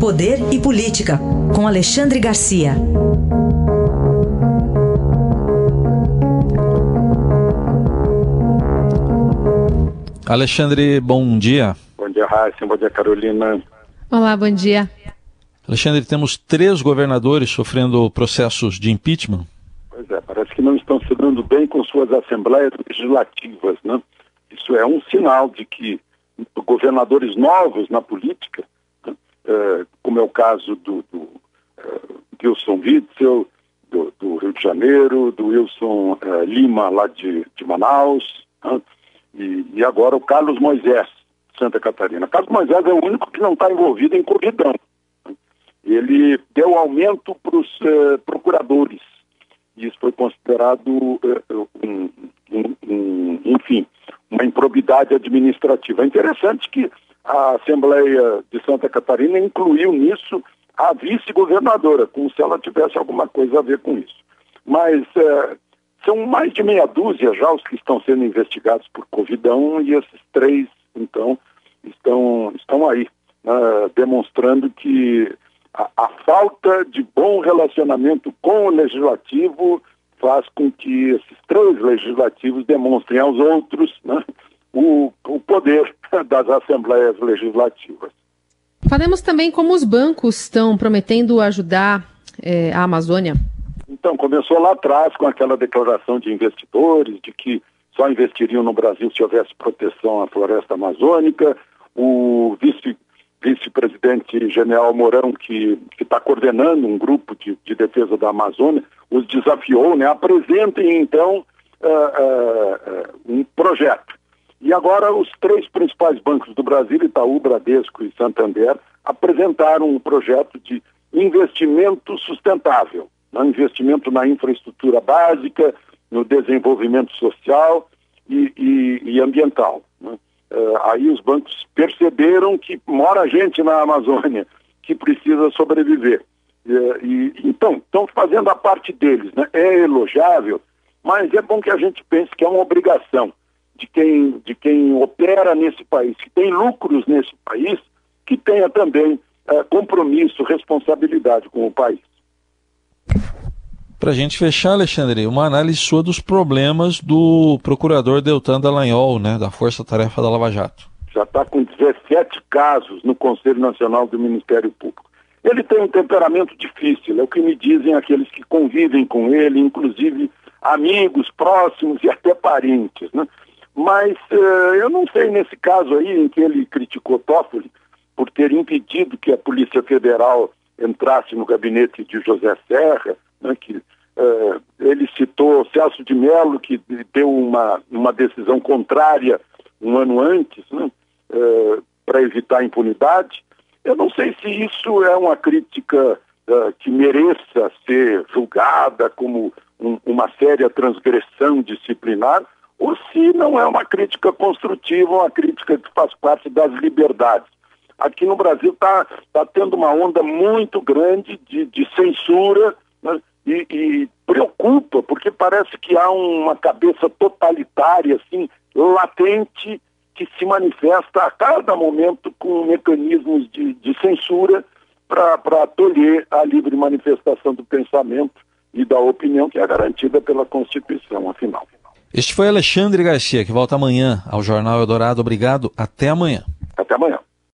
Poder e Política, com Alexandre Garcia. Alexandre, bom dia. Bom dia, Raíssa. Bom dia, Carolina. Olá, bom dia. Alexandre, temos três governadores sofrendo processos de impeachment. Pois é, parece que não estão se dando bem com suas assembleias legislativas, né? Isso é um sinal de que governadores novos na política, é, como é o caso do, do é, Wilson Witzel, do, do, Rio de Janeiro, do Wilson é, Lima, lá de, de Manaus, né? e, e, agora o Carlos Moisés, Santa Catarina. Carlos Moisés é o único que não está envolvido em corridão. Né? Ele deu aumento para os uh, procuradores. Isso foi considerado uh, um, um, um, enfim, uma improbidade administrativa. É interessante que a Assembleia de Santa Catarina incluiu nisso a vice-governadora, como se ela tivesse alguma coisa a ver com isso. Mas é, são mais de meia dúzia já os que estão sendo investigados por Covidão e esses três, então, estão, estão aí, né, demonstrando que a, a falta de bom relacionamento com o legislativo faz com que esses três legislativos demonstrem aos outros né, o, o poder das assembleias legislativas. Falemos também como os bancos estão prometendo ajudar é, a Amazônia. Então, começou lá atrás com aquela declaração de investidores de que só investiriam no Brasil se houvesse proteção à floresta amazônica. O vice vice-presidente General Mourão, que está coordenando um grupo de, de, defesa da Amazônia, os desafiou, né? Apresentem, então, uh, uh, um projeto. E agora os três principais bancos do Brasil, Itaú, Bradesco e Santander, apresentaram um projeto de investimento sustentável, né? investimento na infraestrutura básica, no desenvolvimento social e, e, e ambiental. Né? Uh, aí os bancos perceberam que mora gente na Amazônia que precisa sobreviver. Uh, e, então, estão fazendo a parte deles. Né? É elogiável, mas é bom que a gente pense que é uma obrigação de quem, de quem opera nesse país, que tem lucros nesse país, que tenha também uh, compromisso, responsabilidade com o país. Para a gente fechar, Alexandre, uma análise sua dos problemas do procurador Deltan Dallagnol, né, da Força Tarefa da Lava Jato. Já está com 17 casos no Conselho Nacional do Ministério Público. Ele tem um temperamento difícil, é o que me dizem aqueles que convivem com ele, inclusive amigos próximos e até parentes. Né? Mas uh, eu não sei nesse caso aí em que ele criticou Toffoli por ter impedido que a Polícia Federal entrasse no gabinete de José Serra, né, que uh, ele citou Celso de Mello, que deu uma, uma decisão contrária um ano antes, né, uh, para evitar impunidade. Eu não sei se isso é uma crítica uh, que mereça ser julgada como um, uma séria transgressão disciplinar, ou se não é uma crítica construtiva, uma crítica que faz parte das liberdades. Aqui no Brasil está tá tendo uma onda muito grande de, de censura né? e, e, preocupa, porque parece que há uma cabeça totalitária, assim, latente, que se manifesta a cada momento com mecanismos de, de censura para tolher a livre manifestação do pensamento e da opinião que é garantida pela Constituição, afinal. Este foi Alexandre Garcia, que volta amanhã ao Jornal Eldorado. Obrigado. Até amanhã. Até amanhã.